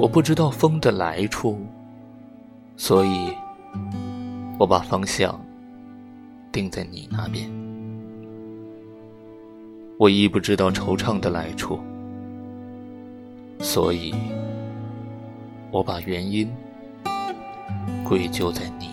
我不知道风的来处所以我把方向定在你那边。我亦不知道惆怅的来处所以我把原因归咎在你。